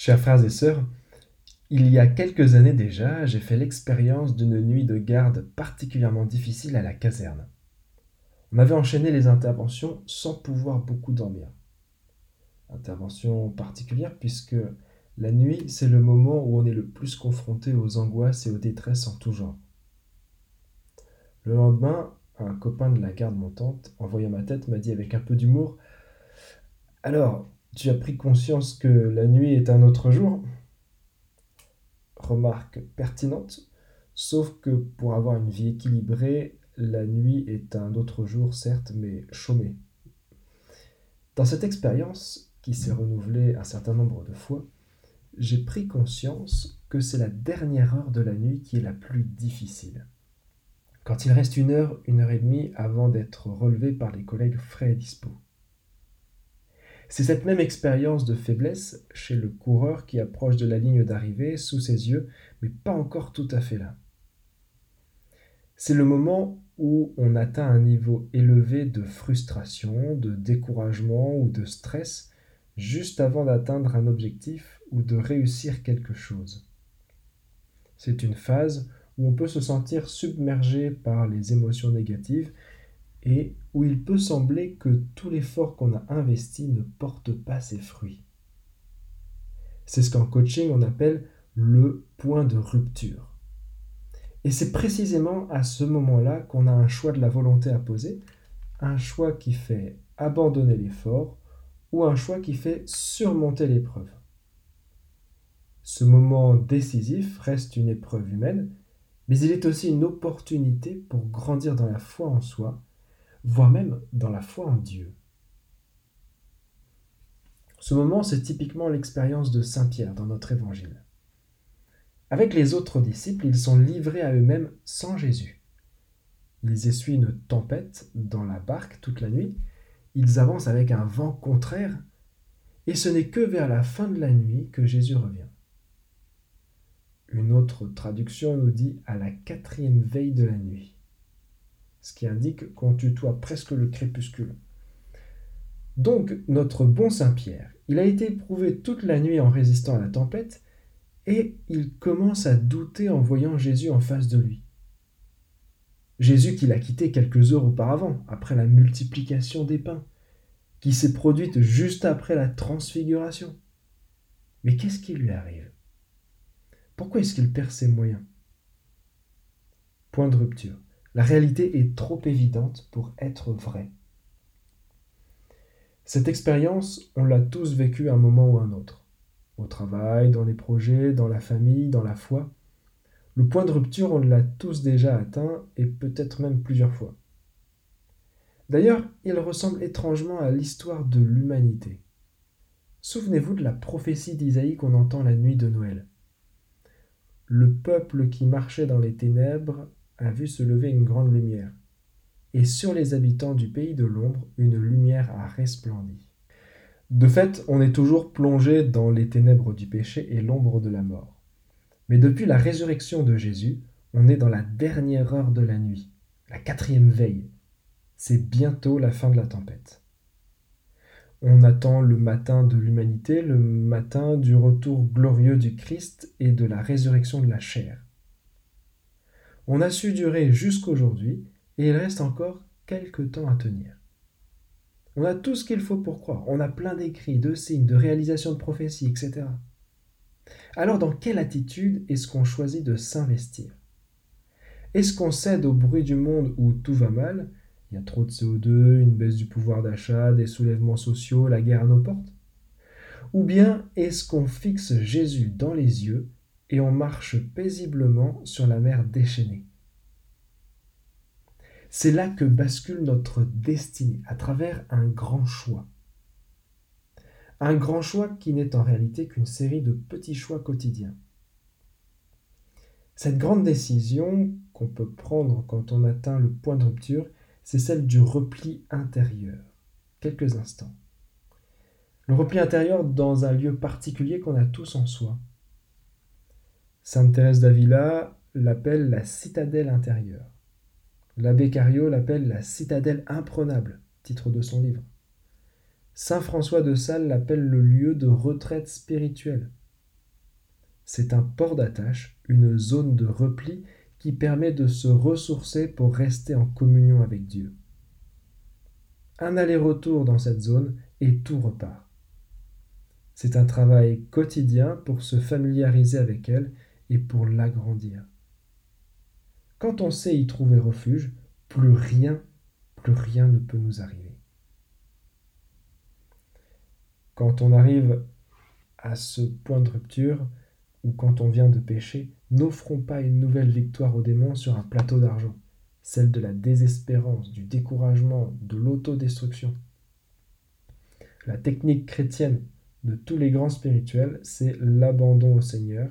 Chers frères et sœurs, il y a quelques années déjà, j'ai fait l'expérience d'une nuit de garde particulièrement difficile à la caserne. On avait enchaîné les interventions sans pouvoir beaucoup dormir. Intervention particulière puisque la nuit, c'est le moment où on est le plus confronté aux angoisses et aux détresses en tout genre. Le lendemain, un copain de la garde montante, en voyant ma tête, m'a dit avec un peu d'humour Alors, tu as pris conscience que la nuit est un autre jour? Remarque pertinente, sauf que pour avoir une vie équilibrée, la nuit est un autre jour, certes, mais chômé. Dans cette expérience, qui s'est renouvelée un certain nombre de fois, j'ai pris conscience que c'est la dernière heure de la nuit qui est la plus difficile. Quand il reste une heure, une heure et demie avant d'être relevé par les collègues frais et dispo. C'est cette même expérience de faiblesse chez le coureur qui approche de la ligne d'arrivée sous ses yeux, mais pas encore tout à fait là. C'est le moment où on atteint un niveau élevé de frustration, de découragement ou de stress juste avant d'atteindre un objectif ou de réussir quelque chose. C'est une phase où on peut se sentir submergé par les émotions négatives et où il peut sembler que tout l'effort qu'on a investi ne porte pas ses fruits. C'est ce qu'en coaching on appelle le point de rupture. Et c'est précisément à ce moment-là qu'on a un choix de la volonté à poser, un choix qui fait abandonner l'effort ou un choix qui fait surmonter l'épreuve. Ce moment décisif reste une épreuve humaine, mais il est aussi une opportunité pour grandir dans la foi en soi voire même dans la foi en Dieu. Ce moment, c'est typiquement l'expérience de Saint Pierre dans notre évangile. Avec les autres disciples, ils sont livrés à eux-mêmes sans Jésus. Ils essuient une tempête dans la barque toute la nuit, ils avancent avec un vent contraire, et ce n'est que vers la fin de la nuit que Jésus revient. Une autre traduction nous dit à la quatrième veille de la nuit ce qui indique qu'on tutoie presque le crépuscule. Donc, notre bon Saint-Pierre, il a été éprouvé toute la nuit en résistant à la tempête, et il commence à douter en voyant Jésus en face de lui. Jésus qu'il a quitté quelques heures auparavant, après la multiplication des pains, qui s'est produite juste après la transfiguration. Mais qu'est-ce qui lui arrive? Pourquoi est-ce qu'il perd ses moyens? Point de rupture. La réalité est trop évidente pour être vraie. Cette expérience, on l'a tous vécue à un moment ou un autre. Au travail, dans les projets, dans la famille, dans la foi. Le point de rupture, on l'a tous déjà atteint et peut-être même plusieurs fois. D'ailleurs, il ressemble étrangement à l'histoire de l'humanité. Souvenez-vous de la prophétie d'Isaïe qu'on entend la nuit de Noël. Le peuple qui marchait dans les ténèbres a vu se lever une grande lumière, et sur les habitants du pays de l'ombre une lumière a resplendi. De fait, on est toujours plongé dans les ténèbres du péché et l'ombre de la mort. Mais depuis la résurrection de Jésus, on est dans la dernière heure de la nuit, la quatrième veille. C'est bientôt la fin de la tempête. On attend le matin de l'humanité, le matin du retour glorieux du Christ et de la résurrection de la chair. On a su durer jusqu'aujourd'hui et il reste encore quelques temps à tenir. On a tout ce qu'il faut pour croire. On a plein d'écrits, de signes, de réalisations de prophéties, etc. Alors dans quelle attitude est-ce qu'on choisit de s'investir? Est-ce qu'on cède au bruit du monde où tout va mal? Il y a trop de CO2, une baisse du pouvoir d'achat, des soulèvements sociaux, la guerre à nos portes? Ou bien est-ce qu'on fixe Jésus dans les yeux et on marche paisiblement sur la mer déchaînée. C'est là que bascule notre destinée, à travers un grand choix. Un grand choix qui n'est en réalité qu'une série de petits choix quotidiens. Cette grande décision qu'on peut prendre quand on atteint le point de rupture, c'est celle du repli intérieur. Quelques instants. Le repli intérieur dans un lieu particulier qu'on a tous en soi. Sainte Thérèse d'Avila l'appelle la citadelle intérieure. L'abbé Cario l'appelle la citadelle imprenable, titre de son livre. Saint François de Sales l'appelle le lieu de retraite spirituelle, C'est un port d'attache, une zone de repli qui permet de se ressourcer pour rester en communion avec Dieu. Un aller-retour dans cette zone et tout repart. C'est un travail quotidien pour se familiariser avec elle et pour l'agrandir. Quand on sait y trouver refuge, plus rien, plus rien ne peut nous arriver. Quand on arrive à ce point de rupture, ou quand on vient de pécher, n'offrons pas une nouvelle victoire aux démons sur un plateau d'argent, celle de la désespérance, du découragement, de l'autodestruction. La technique chrétienne de tous les grands spirituels, c'est l'abandon au Seigneur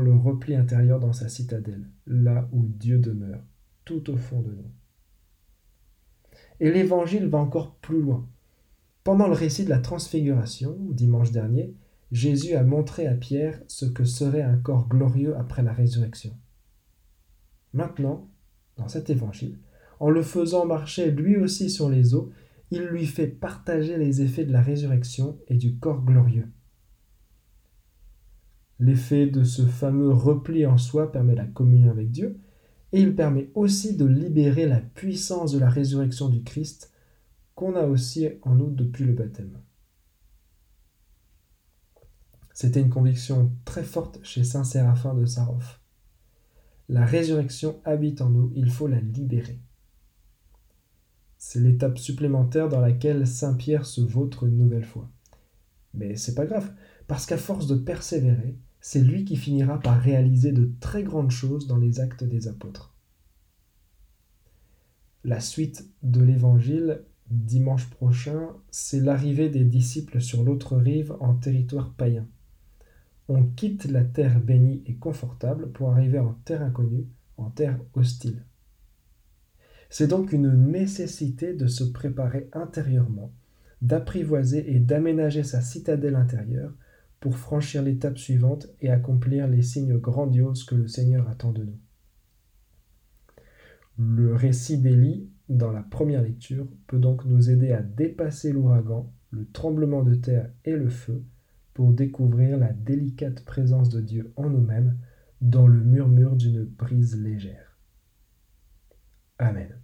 le repli intérieur dans sa citadelle, là où Dieu demeure, tout au fond de nous. Et l'évangile va encore plus loin. Pendant le récit de la transfiguration, dimanche dernier, Jésus a montré à Pierre ce que serait un corps glorieux après la résurrection. Maintenant, dans cet évangile, en le faisant marcher lui aussi sur les eaux, il lui fait partager les effets de la résurrection et du corps glorieux. L'effet de ce fameux repli en soi permet la communion avec Dieu, et il permet aussi de libérer la puissance de la résurrection du Christ qu'on a aussi en nous depuis le baptême. C'était une conviction très forte chez Saint Séraphin de Sarov. La résurrection habite en nous, il faut la libérer. C'est l'étape supplémentaire dans laquelle Saint Pierre se vautre une nouvelle fois. Mais c'est pas grave, parce qu'à force de persévérer, c'est lui qui finira par réaliser de très grandes choses dans les actes des apôtres. La suite de l'évangile, dimanche prochain, c'est l'arrivée des disciples sur l'autre rive en territoire païen. On quitte la terre bénie et confortable pour arriver en terre inconnue, en terre hostile. C'est donc une nécessité de se préparer intérieurement, d'apprivoiser et d'aménager sa citadelle intérieure pour franchir l'étape suivante et accomplir les signes grandioses que le Seigneur attend de nous. Le récit d'Élie, dans la première lecture, peut donc nous aider à dépasser l'ouragan, le tremblement de terre et le feu pour découvrir la délicate présence de Dieu en nous-mêmes dans le murmure d'une brise légère. Amen.